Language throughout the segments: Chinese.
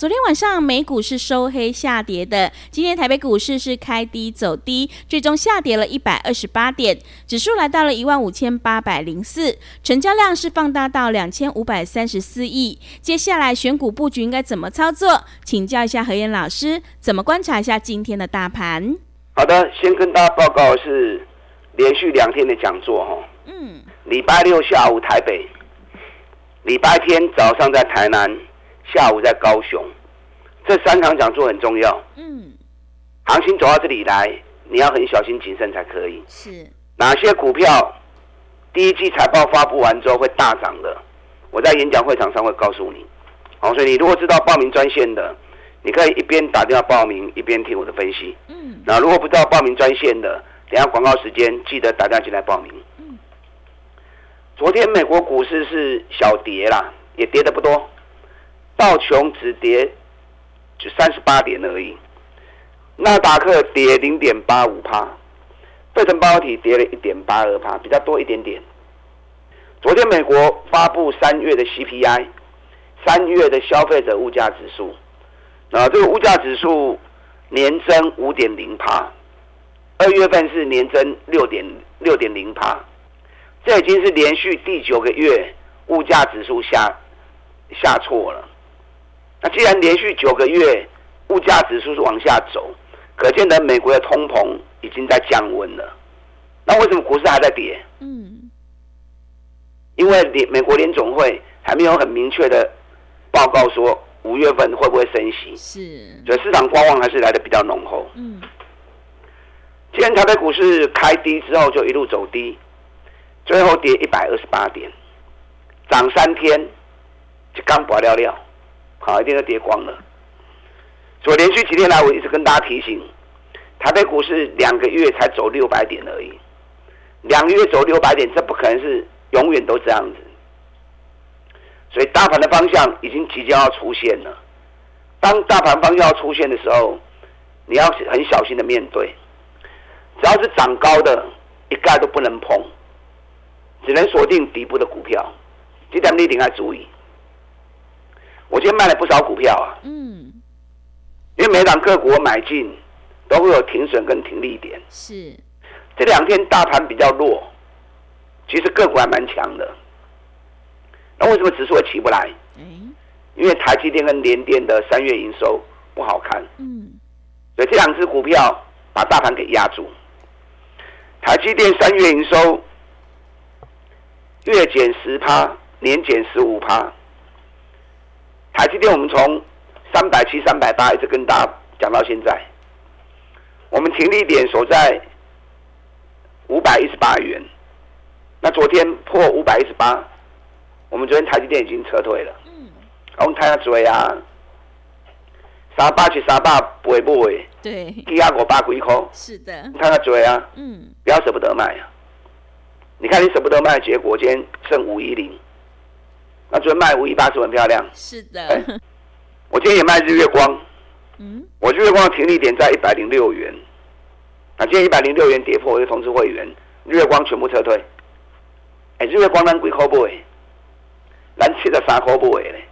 昨天晚上美股是收黑下跌的，今天台北股市是开低走低，最终下跌了一百二十八点，指数来到了一万五千八百零四，成交量是放大到两千五百三十四亿。接下来选股布局应该怎么操作？请教一下何燕老师，怎么观察一下今天的大盘？好的，先跟大家报告是连续两天的讲座哈，嗯，礼拜六下午台北，礼拜天早上在台南。下午在高雄，这三场讲座很重要。嗯，行情走到这里来，你要很小心谨慎才可以。是哪些股票第一季财报发布完之后会大涨的？我在演讲会场上会告诉你。好，所以你如果知道报名专线的，你可以一边打电话报名，一边听我的分析。嗯，那如果不知道报名专线的，等下广告时间记得打电话进来报名。嗯，昨天美国股市是小跌啦，也跌的不多。道琼只跌就三十八点而已，纳达克跌零点八五帕，费城半导体跌了一点八二帕，比较多一点点。昨天美国发布三月的 CPI，三月的消费者物价指数，啊，这个物价指数年增五点零帕，二月份是年增六点六点零帕，这已经是连续第九个月物价指数下下挫了。那既然连续九个月物价指数是往下走，可见的美国的通膨已经在降温了。那为什么股市还在跌？嗯，因为联美国联总会还没有很明确的报告说五月份会不会升息，是，所以市场观望还是来的比较浓厚。嗯，今天台北股市开低之后就一路走低，最后跌一百二十八点，涨三天就刚拔了了。啊，一定要跌光了。所以连续几天来，我一直跟大家提醒，台北股市两个月才走六百点而已，两个月走六百点，这不可能是永远都这样子。所以大盘的方向已经即将要出现了。当大盘方向要出现的时候，你要很小心的面对。只要是涨高的，一概都不能碰，只能锁定底部的股票，这点你一定要注意。我今天卖了不少股票啊，嗯，因为每档个股我买进都会有停损跟停利点。是，这两天大盘比较弱，其实个股还蛮强的。那为什么指数会起不来？嗯，因为台积电跟联电的三月营收不好看。嗯，所以这两只股票把大盘给压住。台积电三月营收月减十趴，年减十五趴。台积电，我们从三百七、三百八一直跟大家讲到现在，我们停利点所在五百一十八元。那昨天破五百一十八，我们昨天台积电已经撤退了。嗯，我们看下嘴啊，三八七、三八不会不会，对，低压我八股一口，是的，看下嘴啊，嗯，不要舍不得卖啊。你看你舍不得卖，结果今天剩五一零。那昨天卖五一八是很漂亮，是的。我今天也卖日月光，嗯，我日月光的停利点在一百零六元。那今天一百零六元跌破，我就通知会员，日月光全部撤退。哎，日月光咱几块买？咱七十三块买嘞。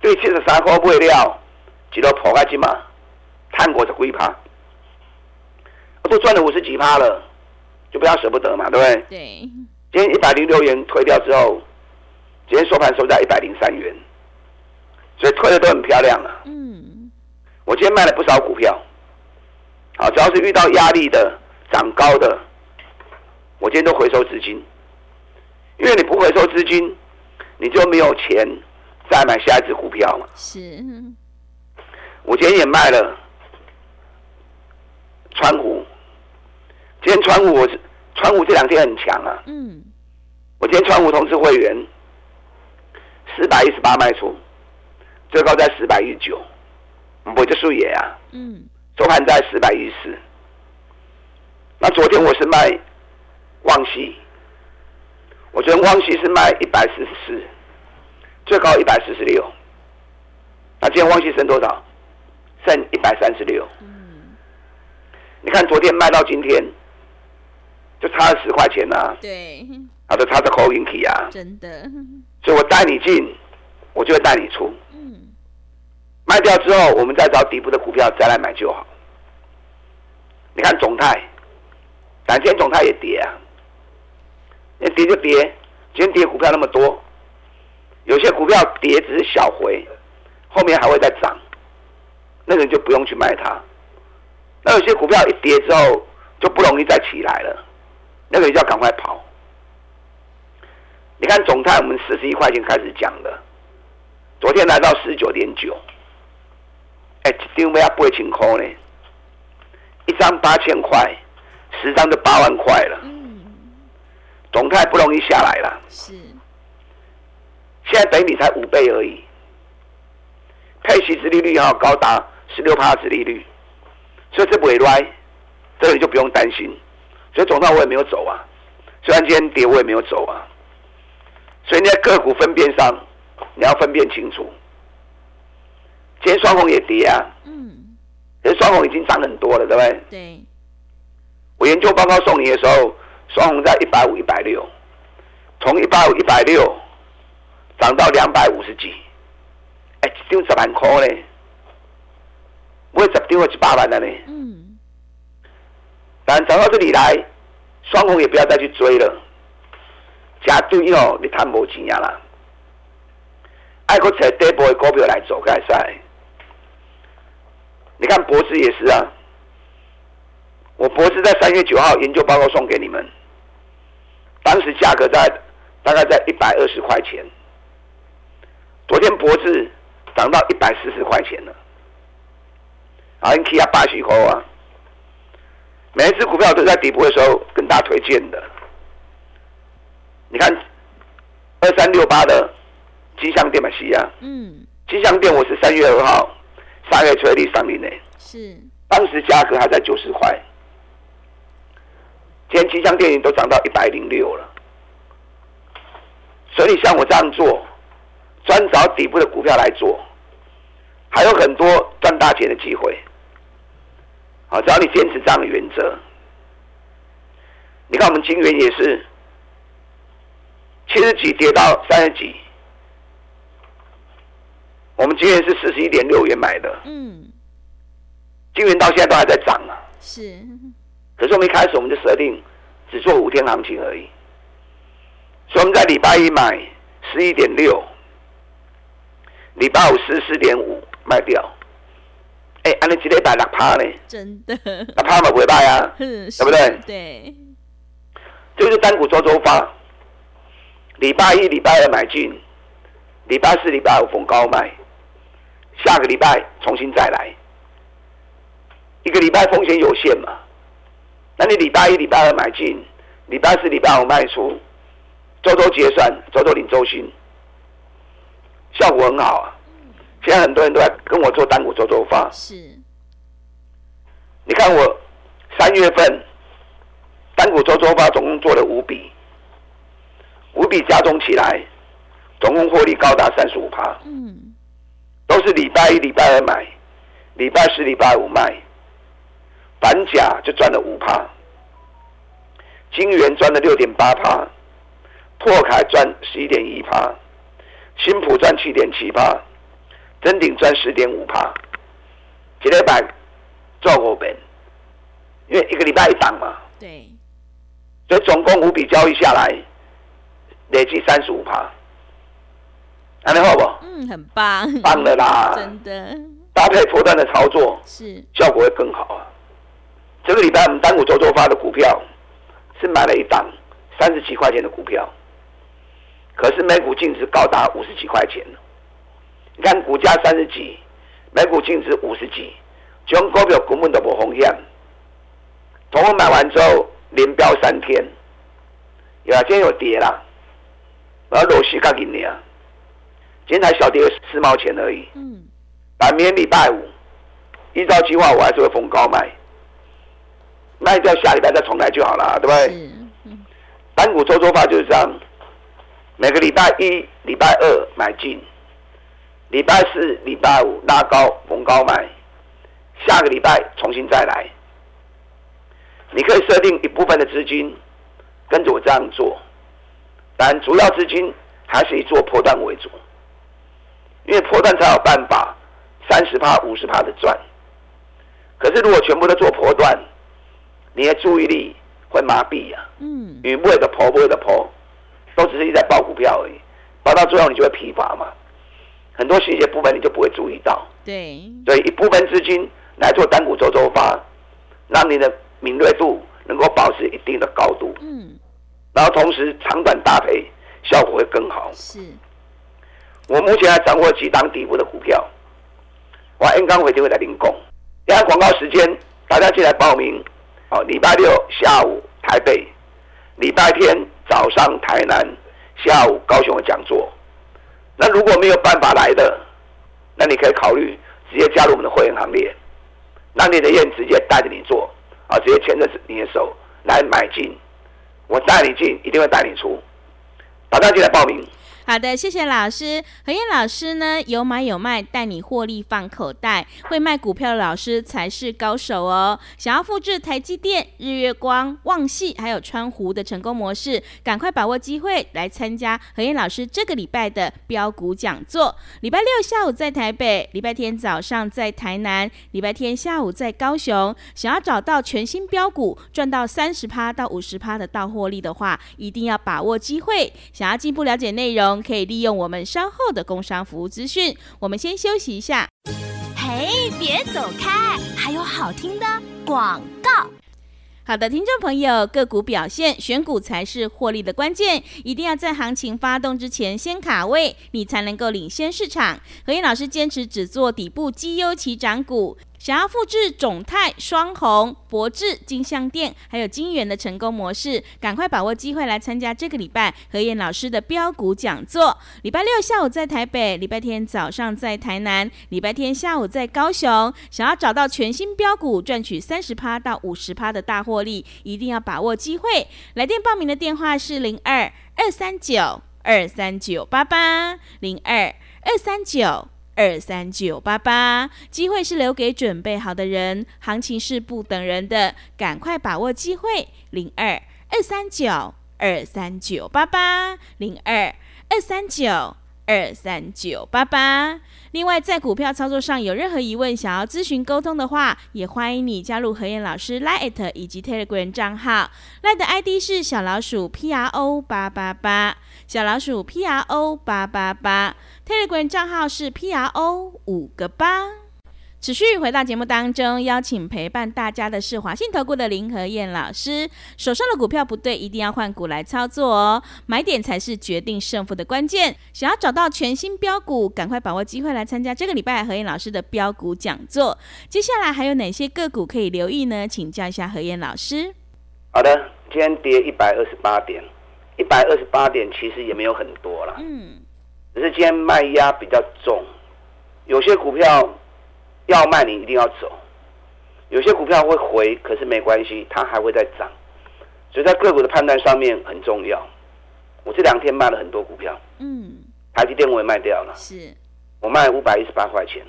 对，七十三块买了，一路破开去嘛，探过十几趴，都赚了五十几趴了，就不要舍不得嘛，对不对？对。今天一百零六元退掉之后。今天收盘收在一百零三元，所以推的都很漂亮啊。嗯，我今天卖了不少股票，好，只要是遇到压力的、涨高的，我今天都回收资金。因为你不回收资金，你就没有钱再买下一只股票嘛。是，我今天也卖了川股，今天，川股我是川股这两天很强啊，嗯，我今天川股通知会员四百一十八卖出，最高在四百一十九，我就输也啊，嗯，收盘在四百一十四。那昨天我是卖旺西，我昨天旺西是卖一百四十四，最高一百四十六。那今天旺西剩多少？剩一百三十六。嗯你看昨天卖到今天，就差了十块钱呐、对，啊，就差着口音起啊。真的，所以我带你进，我就会带你出。嗯，卖掉之后，我们再找底部的股票再来买就好。你看总泰，但今天总泰也跌啊，那跌就跌，今天跌股票那么多，有些股票跌只是小回，后面还会再涨，那个你就不用去卖它。那有些股票一跌之后就不容易再起来了，那个人就要赶快跑。你看总泰，我们四十一块钱开始讲的，昨天来到十九点九，哎，一张要八千块呢，一张八千块，十张就八万块了。嗯，总泰不容易下来了，是，现在等你才五倍而已，配息殖利率要高达十六趴殖利率，所以这不会歪，这个你就不用担心。所以总泰我也没有走啊，虽然今天跌我也没有走啊，所以你在个股分辨上你要分辨清楚。今天双红也跌啊，嗯，可是双红已经涨很多了，对不对？对，我研究报告送你的时候，双红在一百五、一百六，从一百五、一百六涨到两百五十几，哎，一张十万块呢，我十张就一百万了呢。嗯，但涨到这里来，双红也不要再去追了，加对哦，你赚无钱啊啦。爱国找底部的股票来走，该赛。你看博士也是啊，我博士在三月九号研究报告送给你们，当时价格在大概在一百二十块钱，昨天博士涨到一百四十块钱了，啊，你 K 啊八十块啊。每一只股票都在底部的时候跟大家推荐的。你看二三六八的金相店嘛西啊，嗯，金相店我是三月二号三月催力上面的，是，当时价格还在九十块，今天金相电影都涨到一百零六了。所以你像我这样做，专找底部的股票来做，还有很多赚大钱的机会。好，只要你坚持这样的原则，你看我们金元也是七十几跌到三十几，我们金元是四十一点六元买的，嗯，金元到现在都还在涨啊。是，可是我们一开始我们就设定只做五天行情而已，所以我们在礼拜一买十一点六，礼拜五十四点五卖掉。哎，按你一礼拜六趴呢，真的，六趴嘛不会卖啊，对对不对？对，就是单股周周发。礼拜一、礼拜二买进，礼拜四、礼拜五逢高卖，下个礼拜重新再来。一个礼拜风险有限嘛，那你礼拜一、礼拜二买进，礼拜四、礼拜五卖出，周周结算，周周领周薪，效果很好啊。现在很多人都在跟我做单股周周发，是，你看我三月份单股周周发总共做了五笔，五笔加总起来，总共获利高达三十五趴，嗯，都是礼拜一、礼拜二买，礼拜四、礼拜五卖，反甲就赚了五趴，金元赚了六点八趴，拓凯赚十一点一趴，新普赚七点七趴，真鼎赚十点五趴，一礼拜做五遍，因为一个礼拜一档嘛，对，所以总共五笔交易下来，累计三十五趴，安尼好不？嗯，很棒，棒了啦！真的搭配波段的操作，是，效果会更好啊！这个礼拜我们单股周周发的股票是买了一档三十几块钱的股票，可是每股净值高达五十几块钱你看股价三十几，每股净值五十几，这种股票根本都不风险。等我买完之后，连标三天，有啊，今天有跌啦，然后螺西刚给你啊，今天才小跌四毛钱而已。嗯，但明天礼拜五，依照计划我还是会逢高卖，卖掉下礼拜再重来就好了，对不对？是，嗯，单股周周发就是这样，每个礼拜一、礼拜二买进，礼拜四、礼拜五拉高逢高卖，下个礼拜重新再来。你可以设定一部分的资金跟着我这样做，但主要资金还是以做破段为主，因为破段才有办法三十趴、五十趴的赚。可是如果全部都做破段，你的注意力会麻痹啊。嗯，你为了抛，为了破，都只是一直在报股票而已，报到最后你就会疲乏嘛。很多细节部分你就不会注意到，对，所以一部分资金来做单股周周发，让你的敏锐度能够保持一定的高度，嗯，然后同时长短搭配效果会更好。是，我目前还掌握几档底部的股票，我 N 刚回就会来领工。等下广告时间，大家进来报名。哦，礼拜六下午台北，礼拜天早上台南，下午高雄的讲座。那如果没有办法来的，那你可以考虑直接加入我们的会员行列，让你的燕直接带着你做，啊，直接牵着你的手来买进，我带你进，一定会带你出。大家进来报名。好的，谢谢老师。何燕老师呢，有买有卖，带你获利放口袋。会卖股票的老师才是高手哦。想要复制台积电、日月光、旺系还有川湖的成功模式，赶快把握机会来参加何燕老师这个礼拜的标股讲座。礼拜六下午在台北，礼拜天早上在台南，礼拜天下午在高雄。想要找到全新标股，赚到三十趴到五十趴的到获利的话，一定要把握机会。想要进一步了解内容，可以利用我们稍后的工商服务资讯。我们先休息一下。嘿，别走开，还有好听的广告。好的，听众朋友，个股表现，选股才是获利的关键，一定要在行情发动之前先卡位，你才能够领先市场。何燕老师坚持只做底部绩优起涨股。想要复制种泰、双红、博智、金相店还有金源的成功模式，赶快把握机会来参加这个礼拜何燕老师的标股讲座。礼拜六下午在台北，礼拜天早上在台南，礼拜天下午在高雄。想要找到全新标股，赚取三十趴到五十趴的大获利，一定要把握机会。来电报名的电话是零二二三九二三九八八零二二三九。二三九八八，机会是留给准备好的人，行情是不等人的，赶快把握机会。零二二三九二三九八八，零二二三九二三九八八。另外，在股票操作上有任何疑问，想要咨询沟通的话，也欢迎你加入何燕老师 Line 以及 Telegram 账号。Line 的 ID 是小老鼠 P R O 八八八，小老鼠 P R O 八八八。Telegram 账号是 P R O 五个八。持续回到节目当中，邀请陪伴大家的是华信投顾的林和燕老师。手上的股票不对，一定要换股来操作哦，买点才是决定胜负的关键。想要找到全新标股，赶快把握机会来参加这个礼拜何燕老师的标股讲座。接下来还有哪些个股可以留意呢？请教一下何燕老师。好的，今天跌一百二十八点，一百二十八点其实也没有很多了，嗯，只是今天卖压比较重，有些股票要卖你一定要走，有些股票会回，可是没关系，它还会再涨，所以在个股的判断上面很重要。我这两天卖了很多股票，嗯，台积电我也卖掉了，是，我卖五百一十八块钱，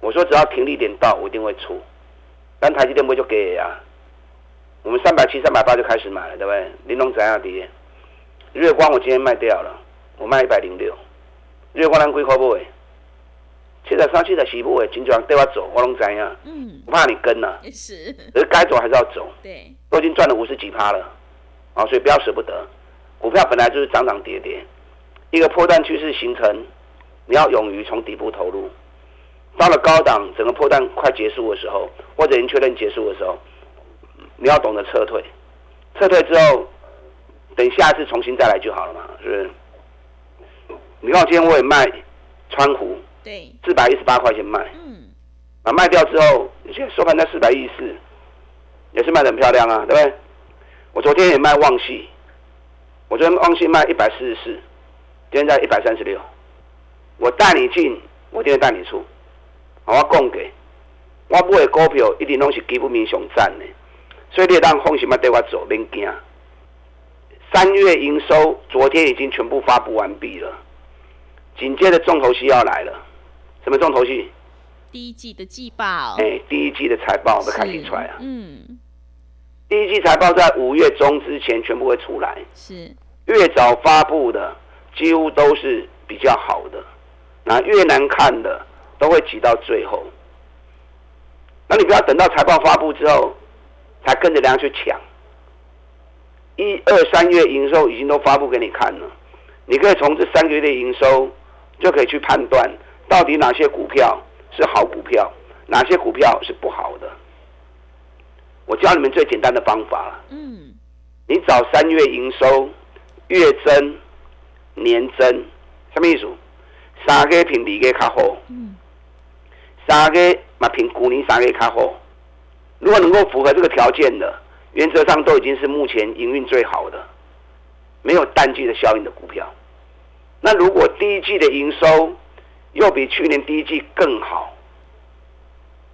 我说只要停利点到，我一定会出，但台积电不就给啊？我们三百七、三百八就开始买了，对不对？玲珑怎样跌？月光我今天卖掉了，我卖一百零六。月光咱几块买？七十三、七十四买，真正对我走，我拢知影，嗯，不怕你跟呐、也是，可是该走还是要走，对，都已经赚了五十几趴了，啊，所以不要舍不得。股票本来就是涨涨跌跌，一个破断趋势形成，你要勇于从底部投入。到了高档，整个破断快结束的时候，或者已经确认结束的时候，你要懂得撤退。撤退之后，等下一次重新再来就好了嘛，是不是？你看我今天我也卖川湖对，四百一十八块钱卖，嗯，啊，卖掉之后，现在收盘在四百一十四，也是卖的很漂亮啊，对不对？我昨天也卖旺系，我昨天旺系卖一百四十四，今天在一百三十六。我带你进，我今天带你出。我供给，我买的股票一定拢是基本面上涨的，所以你当放心嘛，对我走，免惊。三月营收昨天已经全部发布完毕了，紧接着重头戏要来了。什么重头戏？第一季的季报。哎，第一季的财报会开始出来啊。嗯。第一季财报在五月中之前全部会出来。是。越早发布的几乎都是比较好的，那越难看的都会挤到最后。那你不要等到财报发布之后才跟着人家去抢。一二三月营收已经都发布给你看了，你可以从这三个月的营收就可以去判断到底哪些股票是好股票，哪些股票是不好的。我教你们最简单的方法了嗯，你找三月营收月增、年增，什么意思？三个评二个较好，嗯，三个嘛评去年三个较好。如果能够符合这个条件的。原则上都已经是目前营运最好的，没有淡季的效应的股票。那如果第一季的营收又比去年第一季更好，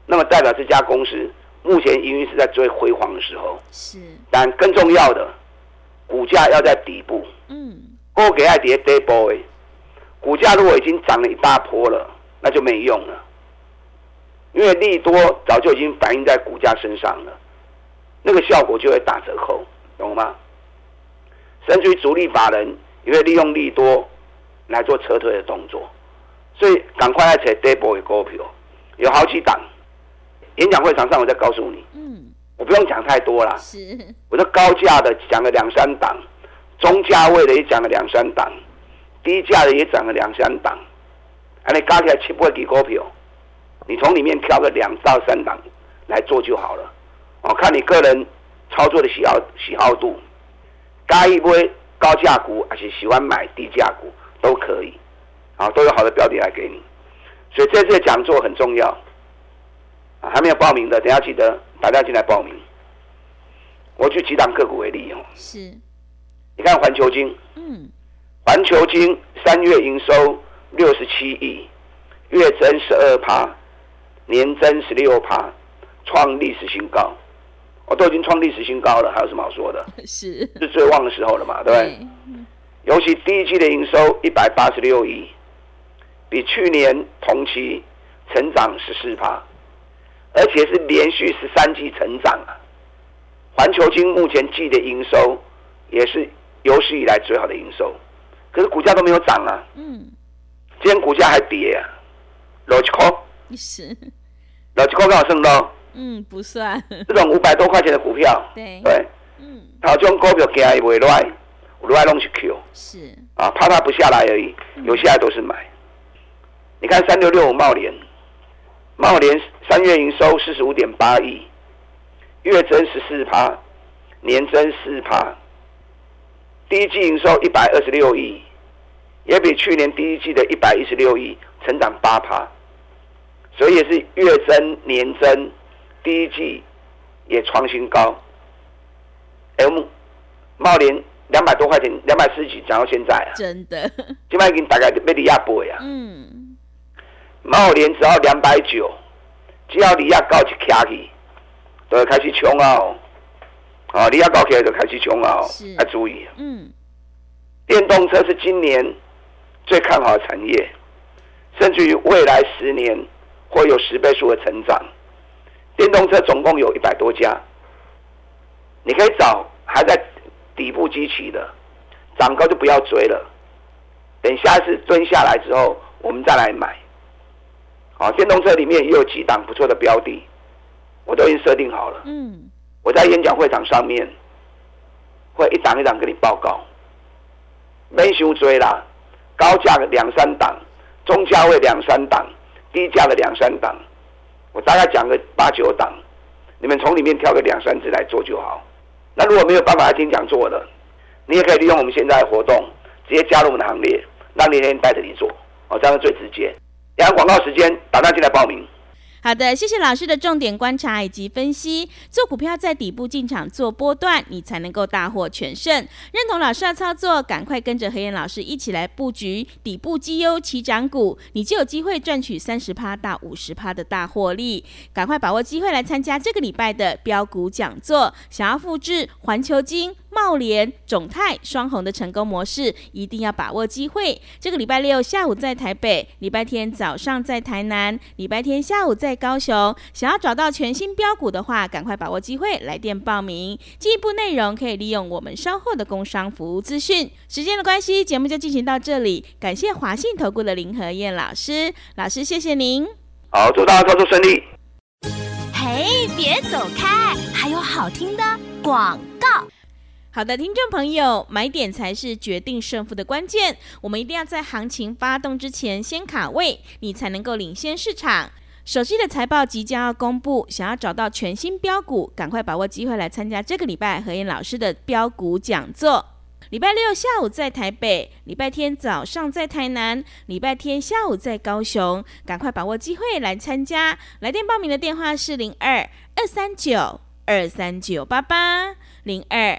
那么代表这家公司目前营运是在最辉煌的时候。是。但更重要的，股价要在底部。嗯。我给爱跌 day boy，股价如果已经涨了一大波了，那就没用了，因为利多早就已经反映在股价身上了。那个效果就会打折扣，懂吗？甚至于主力法人也会利用利多来做撤退的动作，所以赶快来扯 double 的股票，有好几档。演讲会场上我再告诉你，嗯，我不用讲太多了，是，我说高价的讲了两三档，中价位的也讲了两三档，低价的也讲了两三档，啊，你加起来七八几股票，你从里面挑个两到三档来做就好了。哦，看你个人操作的喜好喜好度，该一波高价股还是喜欢买低价股都可以，啊，都有好的标的来给你。所以这次讲座很重要，啊，还没有报名的，等下记得打电话进来报名。我举几档个股为例哦，是，你看环球金，嗯，环球金三月营收六十七亿，月增十二趴，年增十六趴，创历史新高。我都已经创历史新高了，还有什么好说的？是是最旺的时候了嘛，对不对？尤其第一季的营收一百八十六亿，比去年同期成长十四趴，而且是连续十三季成长啊！环球金目前季的营收也是有史以来最好的营收，可是股价都没有涨啊！嗯，今天股价还跌啊，六七块，是六七块刚好升到。嗯，不算。这种五百多块钱的股票，对对，嗯，好这种股票惊伊未来，未来拢是 Q，是啊，怕它不下来而已，有下来都是买。你看三六六五茂联，茂联三月营收四十五点八亿，月增十四趴，年增四趴，第一季营收一百二十六亿，也比去年第一季的一百一十六亿成长八趴，所以也是月增年增。第一季也创新高，M 茂林两百多块钱，两百四十几涨到现在啊！真的，今麦已经大概被你压波呀。嗯，茂林只要两百九，只要你压高就卡起，都要开始冲啊！啊，利亚高起来就开始冲啊！要注意。嗯，电动车是今年最看好的产业，甚至于未来十年会有十倍数的成长。电动车总共有一百多家，你可以找还在底部基期的，涨高就不要追了。等下一次蹲下来之后，我们再来买。好，电动车里面也有几档不错的标的，我都已经设定好了。嗯，我在演讲会场上面会一档一档跟你报告。没修追啦，高价的两三档，中价位两三档，低价的两三档。我大概讲个八九档，你们从里面挑个两三只来做就好。那如果没有办法来听讲座的，你也可以利用我们现在的活动，直接加入我们的行列，让那天带着你做，哦，这样最直接。然后广告时间，打电进来报名。好的，谢谢老师的重点观察以及分析。做股票在底部进场做波段，你才能够大获全胜。认同老师的操作，赶快跟着何燕老师一起来布局底部绩优起涨股，你就有机会赚取三十趴到五十趴的大获利。赶快把握机会来参加这个礼拜的标股讲座。想要复制环球金、茂联、总泰双红的成功模式，一定要把握机会。这个礼拜六下午在台北，礼拜天早上在台南，礼拜天下午在高雄。想要找到全新标股的话，赶快把握机会来电报名。进一步内容可以利用我们稍后的工商服务资讯。时间的关系，节目就进行到这里。感谢华信投顾的林和燕老师，老师谢谢您。好，祝大家操作顺利。嘿，别走开，还有好听的广告。好的，听众朋友，买点才是决定胜负的关键。我们一定要在行情发动之前先卡位，你才能够领先市场。手机的财报即将要公布，想要找到全新标股，赶快把握机会来参加这个礼拜何燕老师的标股讲座。礼拜六下午在台北，礼拜天早上在台南，礼拜天下午在高雄，赶快把握机会来参加。来电报名的电话是零二二三九二三九八八零二。